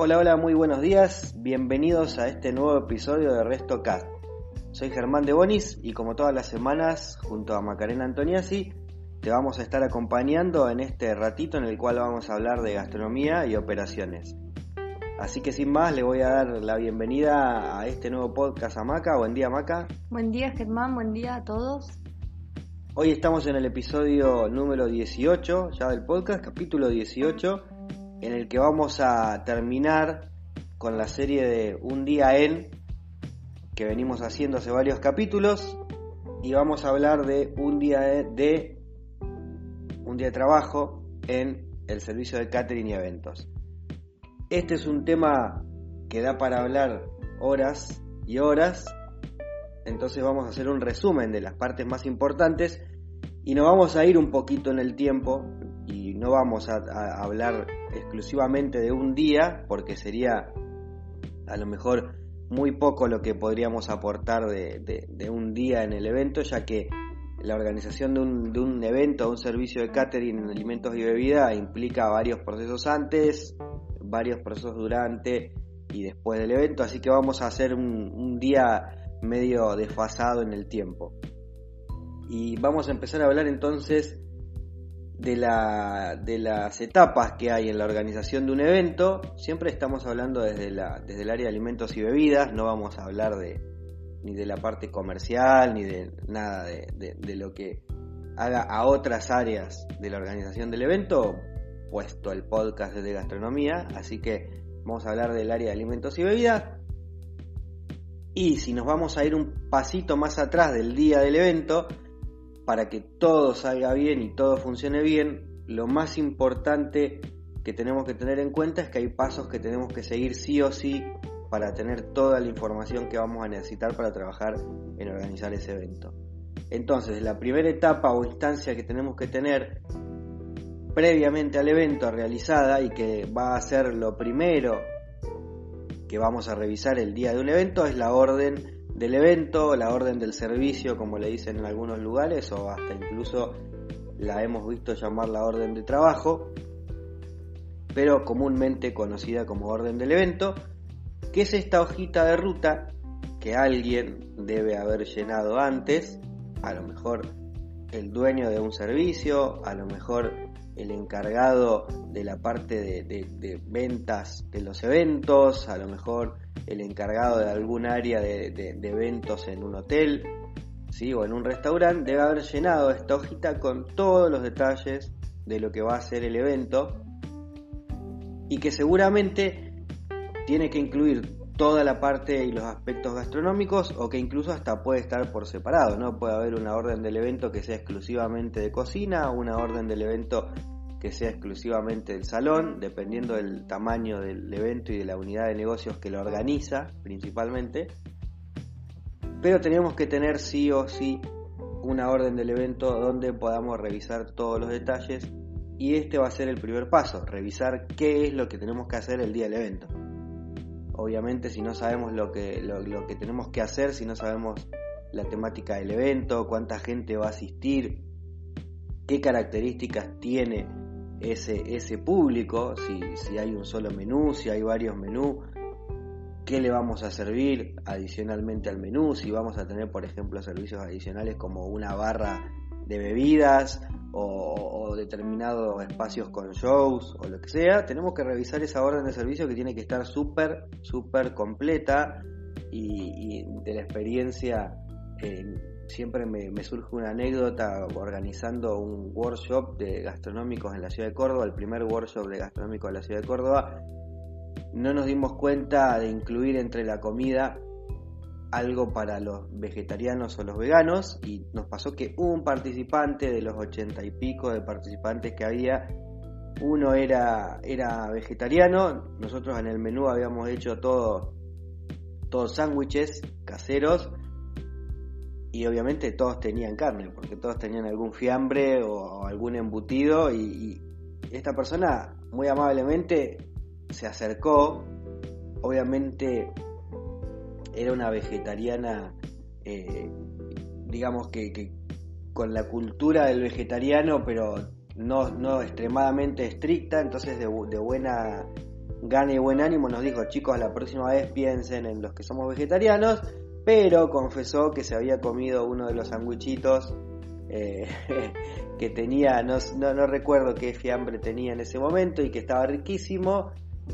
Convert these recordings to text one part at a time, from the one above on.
Hola, hola, muy buenos días. Bienvenidos a este nuevo episodio de Resto Cast. Soy Germán de Bonis y como todas las semanas, junto a Macarena Antoniasi, te vamos a estar acompañando en este ratito en el cual vamos a hablar de gastronomía y operaciones. Así que sin más, le voy a dar la bienvenida a este nuevo podcast a Maca. Buen día, Maca. Buen día, Germán. Buen día a todos. Hoy estamos en el episodio número 18 ya del podcast, capítulo 18, en el que vamos a terminar con la serie de Un día en que venimos haciendo hace varios capítulos y vamos a hablar de un día de un día de trabajo en el servicio de catering y eventos. Este es un tema que da para hablar horas y horas, entonces vamos a hacer un resumen de las partes más importantes y nos vamos a ir un poquito en el tiempo y no vamos a, a hablar exclusivamente de un día porque sería a lo mejor muy poco lo que podríamos aportar de, un día en el evento, ya que la organización de un, de un evento o un servicio de catering en alimentos y bebida implica varios procesos antes, varios procesos durante y después del evento, así que vamos a hacer un, un día medio desfasado en el tiempo. Y vamos a empezar a hablar entonces de, la, de las etapas que hay en la organización de un evento. Siempre estamos hablando desde, la, desde el área de alimentos y bebidas, no vamos a hablar de, ni de la parte comercial, ni de nada de, de, de lo que haga a otras áreas de la organización del evento, puesto el podcast de gastronomía, así que vamos a hablar del área de alimentos y bebidas. Y si nos vamos a ir un pasito más atrás del día del evento, para que todo salga bien y todo funcione bien, lo más importante que tenemos que tener en cuenta es que hay pasos que tenemos que seguir sí o sí para tener toda la información que vamos a necesitar para trabajar en organizar ese evento. Entonces, la primera etapa o instancia que tenemos que tener previamente al evento realizada y que va a ser lo primero que vamos a revisar el día de un evento es la orden del evento, la orden del servicio, como le dicen en algunos lugares, o hasta incluso la hemos visto llamar la orden de trabajo, pero comúnmente conocida como orden del evento, que es esta hojita de ruta que alguien debe haber llenado antes, a lo mejor el dueño de un servicio, a lo mejor el encargado de la parte de, de, ventas de los eventos, a lo mejor el encargado de algún área de, eventos en un hotel ¿sí? o en un restaurante debe haber llenado esta hojita con todos los detalles de lo que va a ser el evento y que seguramente tiene que incluir toda la parte y los aspectos gastronómicos o que incluso hasta puede estar por separado, ¿no? Puede haber una orden del evento que sea exclusivamente de cocina, una orden del evento que sea exclusivamente del salón, dependiendo del tamaño del evento y de la unidad de negocios que lo organiza principalmente. Pero tenemos que tener sí o sí una orden del evento donde podamos revisar todos los detalles y este va a ser el primer paso, revisar qué es lo que tenemos que hacer el día del evento. Obviamente si no sabemos lo que, lo que tenemos que hacer, si no sabemos la temática del evento, cuánta gente va a asistir, qué características tiene ese, ese público, si, si hay un solo menú, si hay varios menús, qué le vamos a servir adicionalmente al menú, si vamos a tener, por ejemplo, servicios adicionales como una barra de bebidas o, determinados espacios con shows o lo que sea, tenemos que revisar esa orden de servicio que tiene que estar súper, súper completa y, de la experiencia siempre me, surge una anécdota organizando un workshop de gastronómicos en la ciudad de Córdoba, el primer workshop de gastronómicos de la ciudad de Córdoba, no nos dimos cuenta de incluir entre la comida algo para los vegetarianos o los veganos y nos pasó que un participante de los ochenta y pico de participantes que había, uno era, era vegetariano, nosotros en el menú habíamos hecho todo, todos sándwiches caseros y obviamente todos tenían carne, porque todos tenían algún fiambre o, algún embutido y, esta persona muy amablemente se acercó, obviamente era una vegetariana, eh, digamos que, con la cultura del vegetariano, pero no, no extremadamente estricta, entonces de, de buena gane y buen ánimo, nos dijo, chicos, la próxima vez piensen en los que somos vegetarianos, pero confesó que se había comido uno de los sanguichitos eh, que tenía, no, no, recuerdo qué fiambre tenía en ese momento y que estaba riquísimo,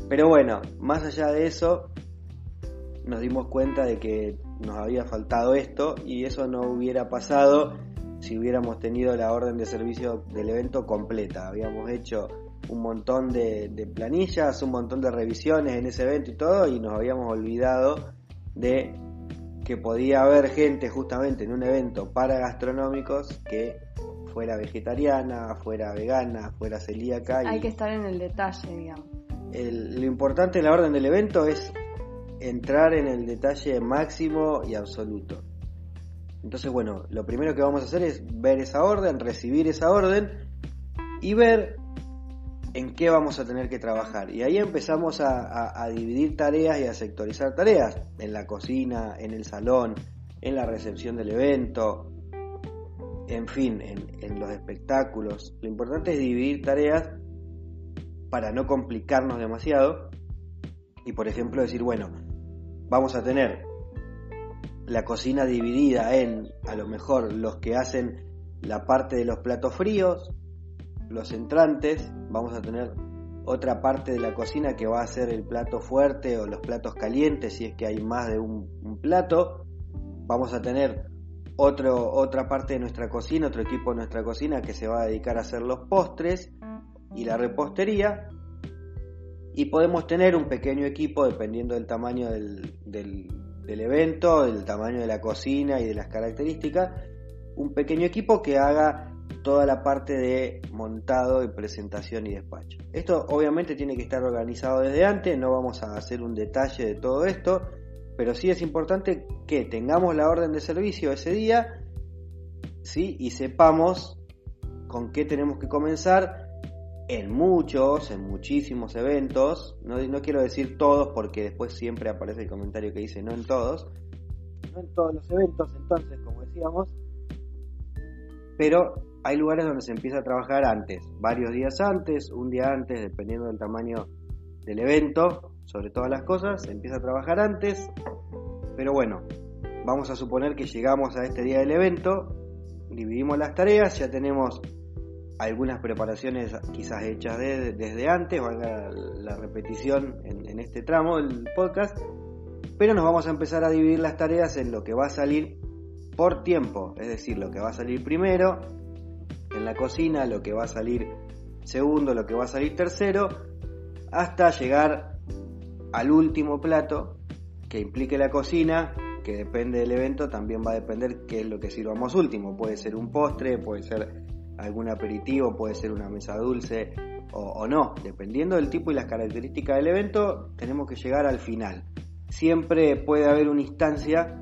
pero bueno, más allá de eso, nos dimos cuenta de que nos había faltado esto y eso no hubiera pasado si hubiéramos tenido la orden de servicio del evento completa. Habíamos hecho un montón de, planillas, un montón de revisiones en ese evento y todo, y nos habíamos olvidado de que podía haber gente justamente en un evento para gastronómicos que fuera vegetariana, fuera vegana, fuera celíaca. Hay que estar en el detalle, digamos. lo importante en la orden del evento es entrar en el detalle máximo y absoluto. Entonces, bueno, lo primero que vamos a hacer es ver esa orden, recibir esa orden y ver en qué vamos a tener que trabajar. Y ahí empezamos a, dividir tareas y a sectorizar tareas. En la cocina, en el salón, en la recepción del evento, en fin, en, los espectáculos. Lo importante es dividir tareas para no complicarnos demasiado. Y por ejemplo decir, bueno, vamos a tener la cocina dividida en a lo mejor los que hacen la parte de los platos fríos, los entrantes, vamos a tener otra parte de la cocina que va a ser el plato fuerte o los platos calientes si es que hay más de un, plato. Vamos a tener otro, otra parte de nuestra cocina, otro equipo de nuestra cocina que se va a dedicar a hacer los postres y la repostería. Y podemos tener un pequeño equipo dependiendo del tamaño del, del evento, del tamaño de la cocina y de las características. Un pequeño equipo que haga toda la parte de montado y presentación y despacho. Esto obviamente tiene que estar organizado desde antes, no vamos a hacer un detalle de todo esto, pero sí es importante que tengamos la orden de servicio ese día, ¿sí? Y sepamos con qué tenemos que comenzar en muchos, en muchísimos eventos, no, no quiero decir todos porque después siempre aparece el comentario que dice no en todos, no en todos los eventos, entonces, como decíamos, pero hay lugares donde se empieza a trabajar antes, varios días antes, un día antes, dependiendo del tamaño del evento, sobre todas las cosas, se empieza a trabajar antes, pero bueno, vamos a suponer que llegamos a este día del evento, dividimos las tareas, ya tenemos algunas preparaciones quizás hechas desde antes, valga la repetición en, en este tramo del podcast, pero nos vamos a empezar a dividir las tareas en lo que va a salir por tiempo, es decir, lo que va a salir primero, en la cocina, lo que va a salir segundo, lo que va a salir tercero, hasta llegar al último plato que implique la cocina, que depende del evento, también va a depender qué es lo que sirvamos último. Puede ser un postre, puede ser algún aperitivo, puede ser una mesa dulce o, o no. Dependiendo del tipo y las características del evento, tenemos que llegar al final. Siempre puede haber una instancia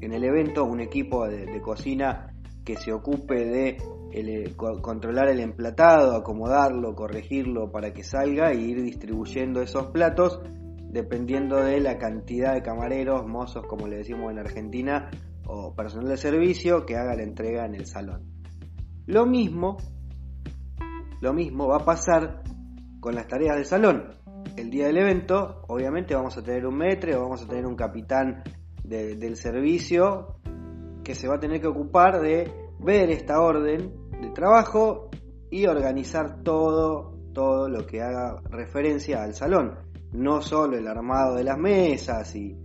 en el evento, un equipo de cocina que se ocupe de eh, controlar el emplatado, acomodarlo, corregirlo para que salga e ir distribuyendo esos platos dependiendo de la cantidad de camareros, mozos, como le decimos en Argentina, o personal de servicio que haga la entrega en el salón. Lo mismo, lo mismo va a pasar con las tareas del salón. El día del evento, obviamente vamos a tener un metre o vamos a tener un capitán del servicio que se va a tener que ocupar de ver esta orden de trabajo y organizar todo, todo lo que haga referencia al salón. No solo el armado de las mesas y,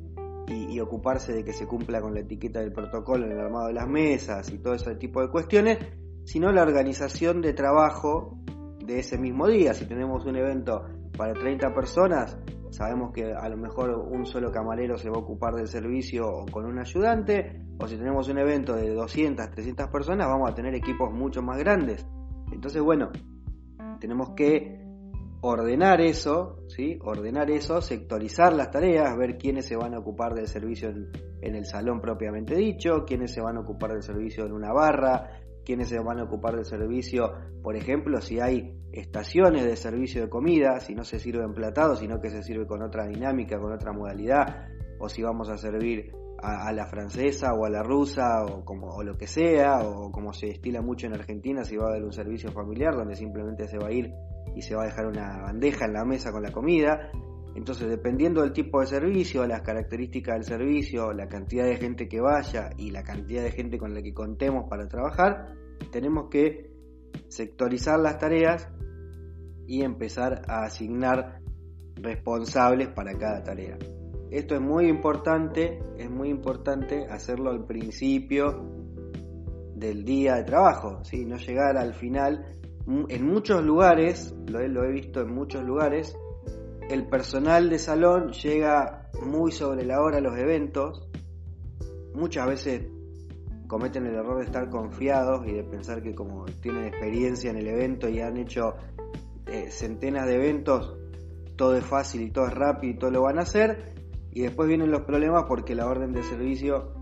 y, ocuparse de que se cumpla con la etiqueta del protocolo en el armado de las mesas y todo ese tipo de cuestiones, sino la organización de trabajo de ese mismo día. Si tenemos un evento para 30 personas, sabemos que a lo mejor un solo camarero se va a ocupar del servicio o con un ayudante, o si tenemos un evento de 200, 300 personas, vamos a tener equipos mucho más grandes. Entonces, bueno, tenemos que ordenar eso, ¿sí? Ordenar eso, sectorizar las tareas, ver quiénes se van a ocupar del servicio en, en el salón propiamente dicho, quiénes se van a ocupar del servicio en una barra, quiénes se van a ocupar del servicio, por ejemplo, si hay estaciones de servicio de comida, si no se sirve emplatado, sino que se sirve con otra dinámica, con otra modalidad, o si vamos a servir a, la francesa o a la rusa o como lo que sea o como se estila mucho en Argentina si va a haber un servicio familiar donde simplemente se va a ir y se va a dejar una bandeja en la mesa con la comida. Entonces dependiendo del tipo de servicio las características del servicio la cantidad de gente que vaya y la cantidad de gente con la que contemos para trabajar tenemos que sectorizar las tareas y empezar a asignar responsables para cada tarea. Esto es muy importante, es muy importante hacerlo al principio del día de trabajo, ¿sí? no llegar al final. En muchos lugares, lo he, lo he visto en muchos lugares, el personal de salón llega muy sobre la hora a los eventos. Muchas veces cometen el error de estar confiados y de pensar que como tienen experiencia en el evento y han hecho eh, centenas de eventos, todo es fácil y todo es rápido y todo lo van a hacer y después vienen los problemas porque la orden de servicio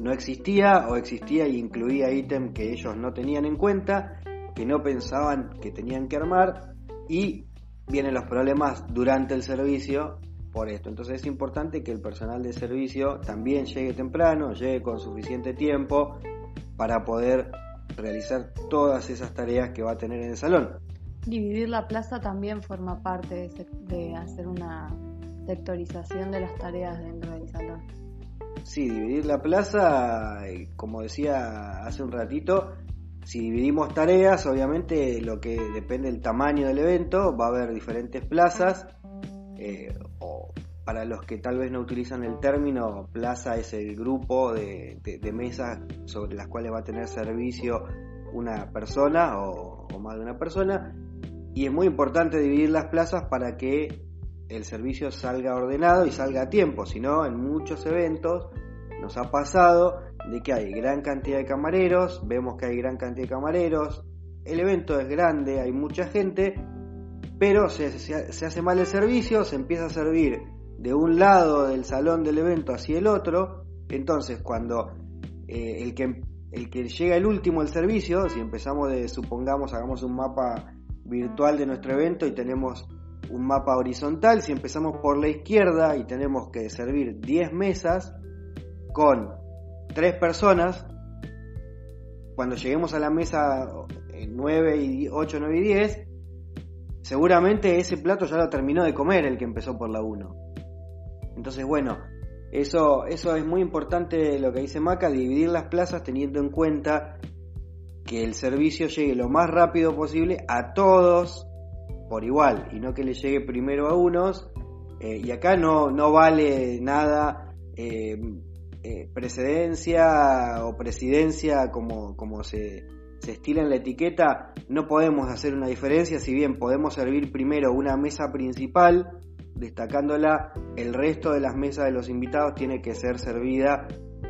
no existía o existía y incluía ítem que ellos no tenían en cuenta, que no pensaban que tenían que armar y vienen los problemas durante el servicio por esto. Entonces es importante que el personal de servicio también llegue temprano, llegue con suficiente tiempo para poder realizar todas esas tareas que va a tener en el salón. Dividir la plaza también forma parte de, de hacer una sectorización de las tareas dentro del salón. Sí, dividir la plaza, eh, como decía hace un ratito, si dividimos tareas, obviamente lo que depende del tamaño del evento, va a haber diferentes plazas, eh, o para los que tal vez no utilizan el término, plaza es el grupo de, mesas sobre las cuales va a tener servicio una persona o más de una persona, y es muy importante dividir las plazas para que el servicio salga ordenado y salga a tiempo, si no, en muchos eventos nos ha pasado de que hay gran cantidad de camareros, vemos que hay gran cantidad de camareros, el evento es grande, hay mucha gente, pero se, hace mal el servicio, se empieza a servir de un lado del salón del evento hacia el otro, entonces cuando eh, el, que, el que llega el último el servicio, si empezamos de, supongamos, hagamos un mapa virtual de nuestro evento y tenemos un mapa horizontal, si empezamos por la izquierda y tenemos que servir 10 mesas con 3 personas, cuando lleguemos a la mesa 9 y 8, 9 y 10, seguramente ese plato ya lo terminó de comer el que empezó por la 1. Entonces, bueno, eso, eso es muy importante lo que dice Maca, dividir las plazas teniendo en cuenta que el servicio llegue lo más rápido posible a todos por igual y no que le llegue primero a unos. Eh, y acá no, no vale nada eh, eh, precedencia o presidencia como, como se, se estila en la etiqueta. No podemos hacer una diferencia, si bien podemos servir primero una mesa principal, destacándola, el resto de las mesas de los invitados tiene que ser servida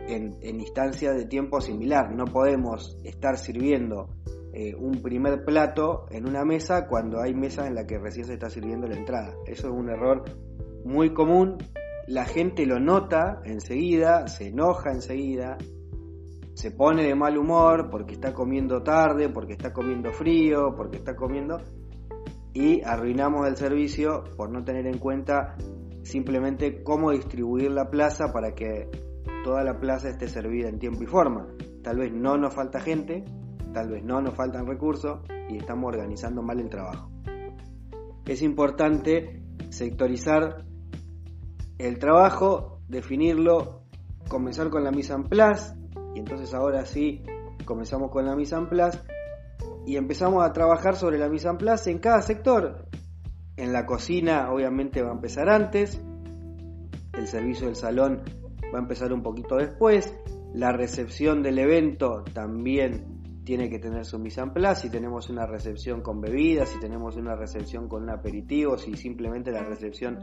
en, instancias de tiempo similar. No podemos estar sirviendo eh, un primer plato en una mesa cuando hay mesa en la que recién se está sirviendo la entrada. Eso es un error muy común. La gente lo nota enseguida, se enoja enseguida, se pone de mal humor porque está comiendo tarde, porque está comiendo frío, porque está comiendo y arruinamos el servicio por no tener en cuenta simplemente cómo distribuir la plaza para que toda la plaza esté servida en tiempo y forma. Tal vez no nos falta gente, tal vez no nos faltan recursos y estamos organizando mal el trabajo. Es importante sectorizar el trabajo, definirlo, comenzar con la mise en place entonces ahora sí comenzamos con la mise en place y empezamos a trabajar sobre la mise en place en cada sector. En la cocina obviamente va a empezar antes, el servicio del salón va a empezar un poquito después, la recepción del evento también tiene que tener su mise en place, si tenemos una recepción con bebidas, si tenemos una recepción con un aperitivo, si simplemente la recepción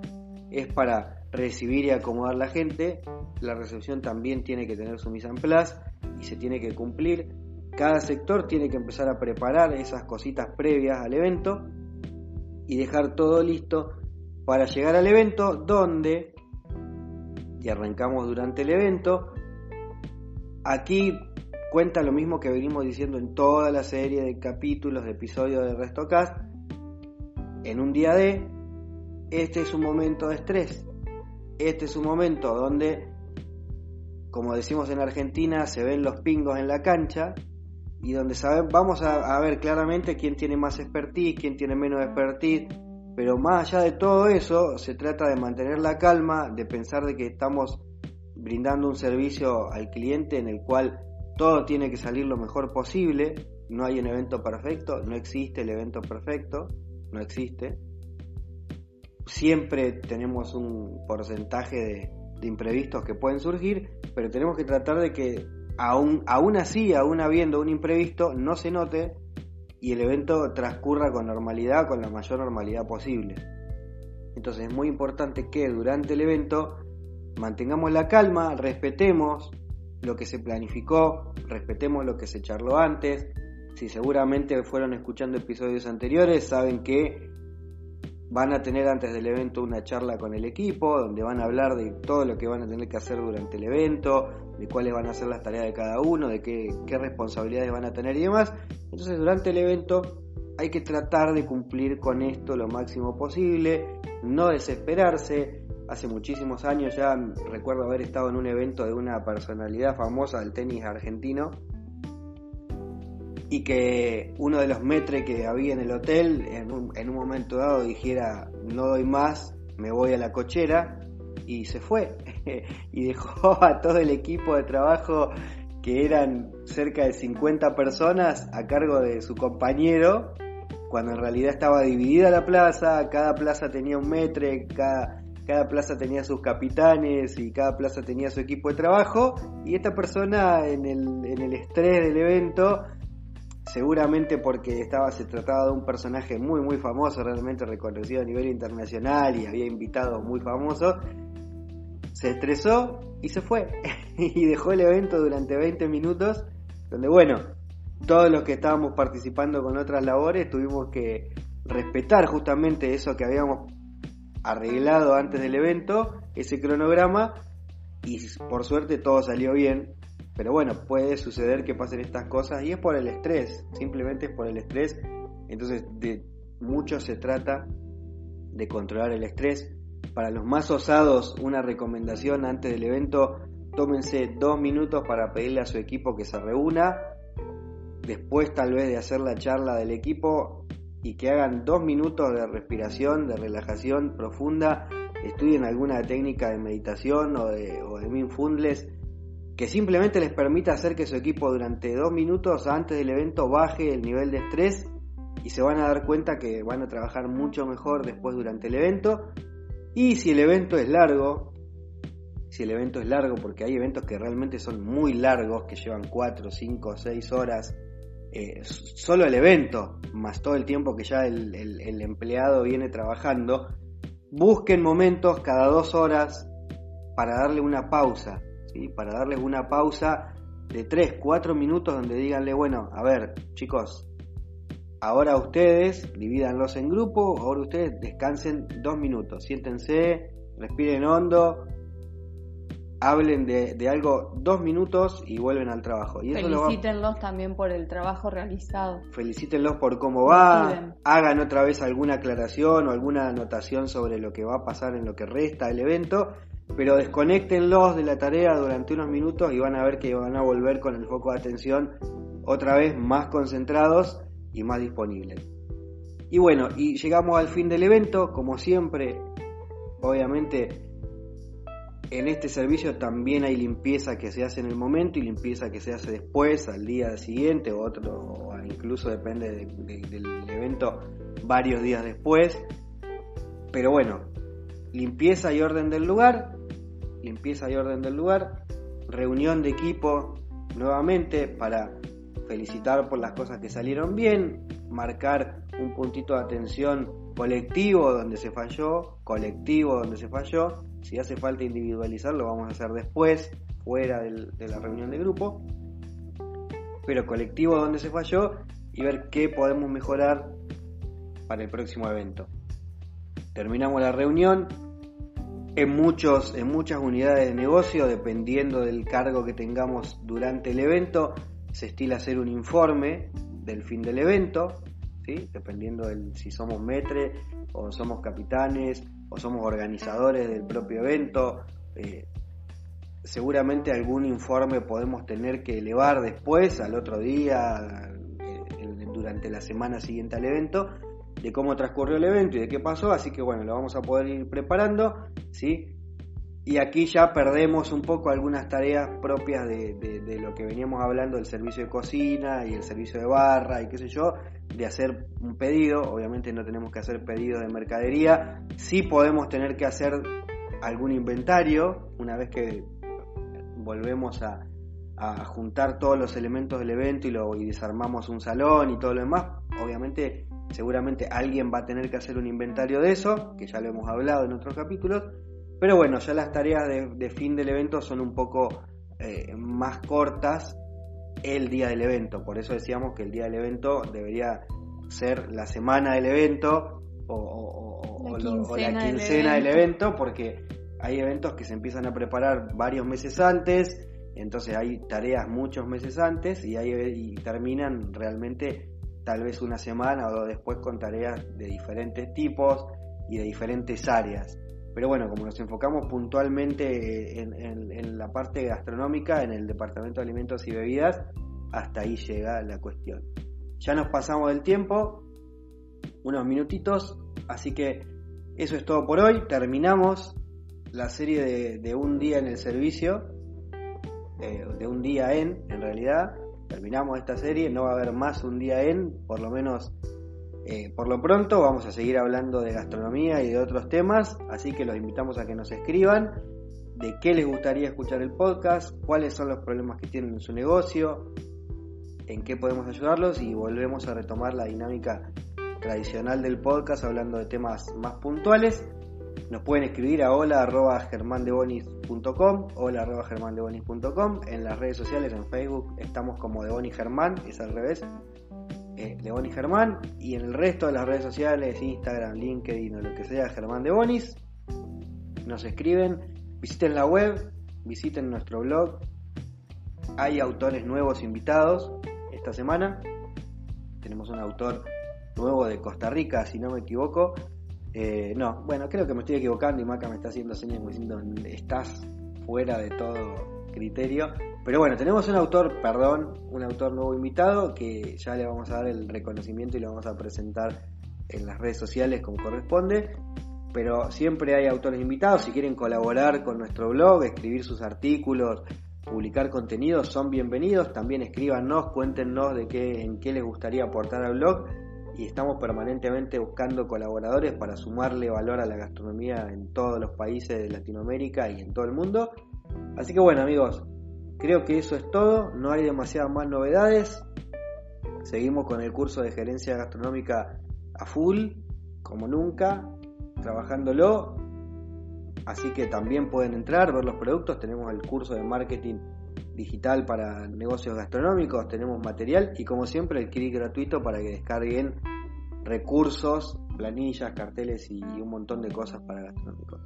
es para recibir y acomodar la gente, la recepción también tiene que tener su mise en place y se tiene que cumplir. Cada sector tiene que empezar a preparar esas cositas previas al evento y dejar todo listo para llegar al evento donde, y arrancamos durante el evento, aquí cuenta lo mismo que venimos diciendo en toda la serie de capítulos, de episodios de RestoCast. En un día de, este es un momento de estrés. Este es un momento donde como decimos en Argentina, se ven los pingos en la cancha y donde vamos a, ver claramente quién tiene más expertise, quién tiene menos expertise, pero más allá de todo eso, se trata de mantener la calma, de pensar de que estamos brindando un servicio al cliente en el cual todo tiene que salir lo mejor posible, no hay un evento perfecto, no existe el evento perfecto, no existe. Siempre tenemos un porcentaje de imprevistos que pueden surgir, pero tenemos que tratar de que aún, aún así, aún habiendo un imprevisto, no se note y el evento transcurra con normalidad, con la mayor normalidad posible. Entonces es muy importante que durante el evento mantengamos la calma, respetemos lo que se planificó, respetemos lo que se charló antes. Si seguramente fueron escuchando episodios anteriores, saben que Van a tener antes del evento una charla con el equipo, donde van a hablar de todo lo que van a tener que hacer durante el evento, de cuáles van a ser las tareas de cada uno, de qué, responsabilidades van a tener y demás. Entonces durante el evento hay que tratar de cumplir con esto lo máximo posible, no desesperarse. Hace muchísimos años ya recuerdo haber estado en un evento de una personalidad famosa del tenis argentino y que uno de los metres que había en el hotel en un, en un momento dado dijera no doy más, me voy a la cochera y se fue. Y dejó a todo el equipo de trabajo que eran cerca de 50 personas a cargo de su compañero cuando en realidad estaba dividida la plaza, cada plaza tenía un metre, cada, cada plaza tenía sus capitanes y cada plaza tenía su equipo de trabajo y esta persona en el, en el estrés del evento seguramente porque estaba, se trataba de un personaje muy muy famoso, realmente reconocido a nivel internacional y había invitados muy famosos, se estresó y se fue. Y dejó el evento durante 20 minutos, donde bueno, todos los que estábamos participando con otras labores tuvimos que respetar justamente eso que habíamos arreglado antes del evento, ese cronograma, y por suerte todo salió bien pero bueno, puede suceder que pasen estas cosas y es por el estrés, simplemente es por el estrés. Entonces, de mucho se trata de controlar el estrés. Para los más osados, una recomendación antes del evento, tómense dos minutos para pedirle a su equipo que se reúna. Después tal vez de hacer la charla del equipo y que hagan dos minutos de respiración, de relajación profunda, estudien alguna técnica de meditación o de, o de mindfulness que simplemente les permita hacer que su equipo durante dos minutos antes del evento baje el nivel de estrés y se van a dar cuenta que van a trabajar mucho mejor después durante el evento. Y si el evento es largo, si el evento es largo, porque hay eventos que realmente son muy largos, que llevan 4, 5, 6 horas, eh, solo el evento, más todo el tiempo que ya el, el empleado viene trabajando, busquen momentos cada dos horas para darle una pausa para darles una pausa de 3, 4 minutos donde díganle, bueno, a ver, chicos, ahora ustedes divídanlos en grupo, ahora ustedes descansen dos minutos, siéntense, respiren hondo, hablen de, algo dos minutos y vuelven al trabajo. Y Felicítenlos también por el trabajo realizado. Felicítenlos por cómo va, hagan otra vez alguna aclaración o alguna anotación sobre lo que va a pasar en lo que resta del evento pero desconectenlos de la tarea durante unos minutos y van a ver que van a volver con el foco de atención otra vez más concentrados y más disponibles. Y bueno, y llegamos al fin del evento, como siempre, obviamente en este servicio también hay limpieza que se hace en el momento y limpieza que se hace después, al día siguiente o otro, incluso depende del evento, varios días después. Pero bueno, limpieza y orden del lugar, limpieza y orden del lugar, reunión de equipo nuevamente para felicitar por las cosas que salieron bien, marcar un puntito de atención colectivo donde se falló, colectivo donde se falló, si hace falta individualizar lo vamos a hacer después, fuera de la reunión de grupo, pero colectivo donde se falló y ver qué podemos mejorar para el próximo evento. Terminamos la reunión, en, muchos, en muchas unidades de negocio, dependiendo del cargo que tengamos durante el evento, se estila hacer un informe del fin del evento, ¿sí? dependiendo de si somos metre o somos capitanes o somos organizadores del propio evento. Eh, seguramente algún informe podemos tener que elevar después, al otro día, eh, durante la semana siguiente al evento, de cómo transcurrió el evento y de qué pasó, así que bueno, lo vamos a poder ir preparando, ¿sí? Y aquí ya perdemos un poco algunas tareas propias de, lo que veníamos hablando del servicio de cocina y el servicio de barra y qué sé yo, de hacer un pedido. Obviamente no tenemos que hacer pedidos de mercadería. Sí podemos tener que hacer algún inventario una vez que volvemos a, juntar todos los elementos del evento y, lo, y desarmamos un salón y todo lo demás. Obviamente, seguramente alguien va a tener que hacer un inventario de eso, que ya lo hemos hablado en otros capítulos pero bueno, ya las tareas de, fin del evento son un poco eh, más cortas el día del evento. Por eso decíamos que el día del evento debería ser la semana del evento o, la, quincena, del, evento. porque hay eventos que se empiezan a preparar varios meses antes, entonces hay tareas muchos meses antes y, hay, y terminan realmente tal vez una semana o después con tareas de diferentes tipos y de diferentes áreas. Pero bueno, como nos enfocamos puntualmente en, la parte gastronómica, en el departamento de alimentos y bebidas, hasta ahí llega la cuestión. Ya nos pasamos del tiempo, unos minutitos, así que eso es todo por hoy. Terminamos la serie de, un día en el servicio, eh, de un día en, en realidad. Terminamos esta serie, no va a haber más un día en, por lo menos eh, por lo pronto vamos a seguir hablando de gastronomía y de otros temas, así que los invitamos a que nos escriban de qué les gustaría escuchar el podcast, cuáles son los problemas que tienen en su negocio, en qué podemos ayudarlos y volvemos a retomar la dinámica tradicional del podcast hablando de temas más puntuales. Nos pueden escribir a hola arroba germandebonis.com, hola arroba germandebonis.com. En las redes sociales, en Facebook, estamos como de Germán, es al revés eh, de Bonis Germán y en el resto de las redes sociales, Instagram, LinkedIn o lo que sea, Germán de Bonis. Nos escriben, visiten la web, visiten nuestro blog. Hay autores nuevos invitados esta semana. Tenemos un autor nuevo de Costa Rica, si no me equivoco. Eh, no, bueno, creo que me estoy equivocando y Maca me está haciendo señas diciendo estás fuera de todo criterio. Pero bueno, tenemos un autor, perdón, un autor nuevo invitado que ya le vamos a dar el reconocimiento y lo vamos a presentar en las redes sociales como corresponde. Pero siempre hay autores invitados, si quieren colaborar con nuestro blog, escribir sus artículos, publicar contenidos, son bienvenidos. También escríbanos, cuéntenos de qué, en qué les gustaría aportar al blog. Y estamos permanentemente buscando colaboradores para sumarle valor a la gastronomía en todos los países de Latinoamérica y en todo el mundo. Así que bueno amigos, Creo que eso es todo, no hay demasiadas más novedades. Seguimos con el curso de gerencia gastronómica a full, como nunca, trabajándolo. Así que también pueden entrar, ver los productos. Tenemos el curso de marketing digital para negocios gastronómicos, tenemos material y como siempre el clic gratuito para que descarguen recursos, planillas, carteles y un montón de cosas para gastronómicos.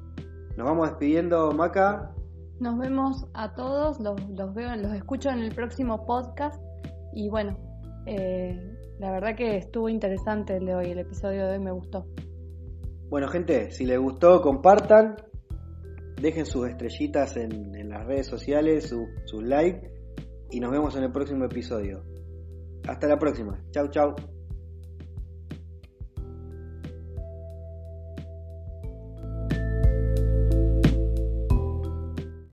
Nos vamos despidiendo, Maca. Nos vemos a todos, los, los veo, los escucho en el próximo podcast y bueno, eh, la verdad que estuvo interesante el de hoy, el episodio de hoy me gustó. Bueno gente, si les gustó compartan, dejen sus estrellitas en, las redes sociales, sus su like y nos vemos en el próximo episodio. Hasta la próxima, chau chau.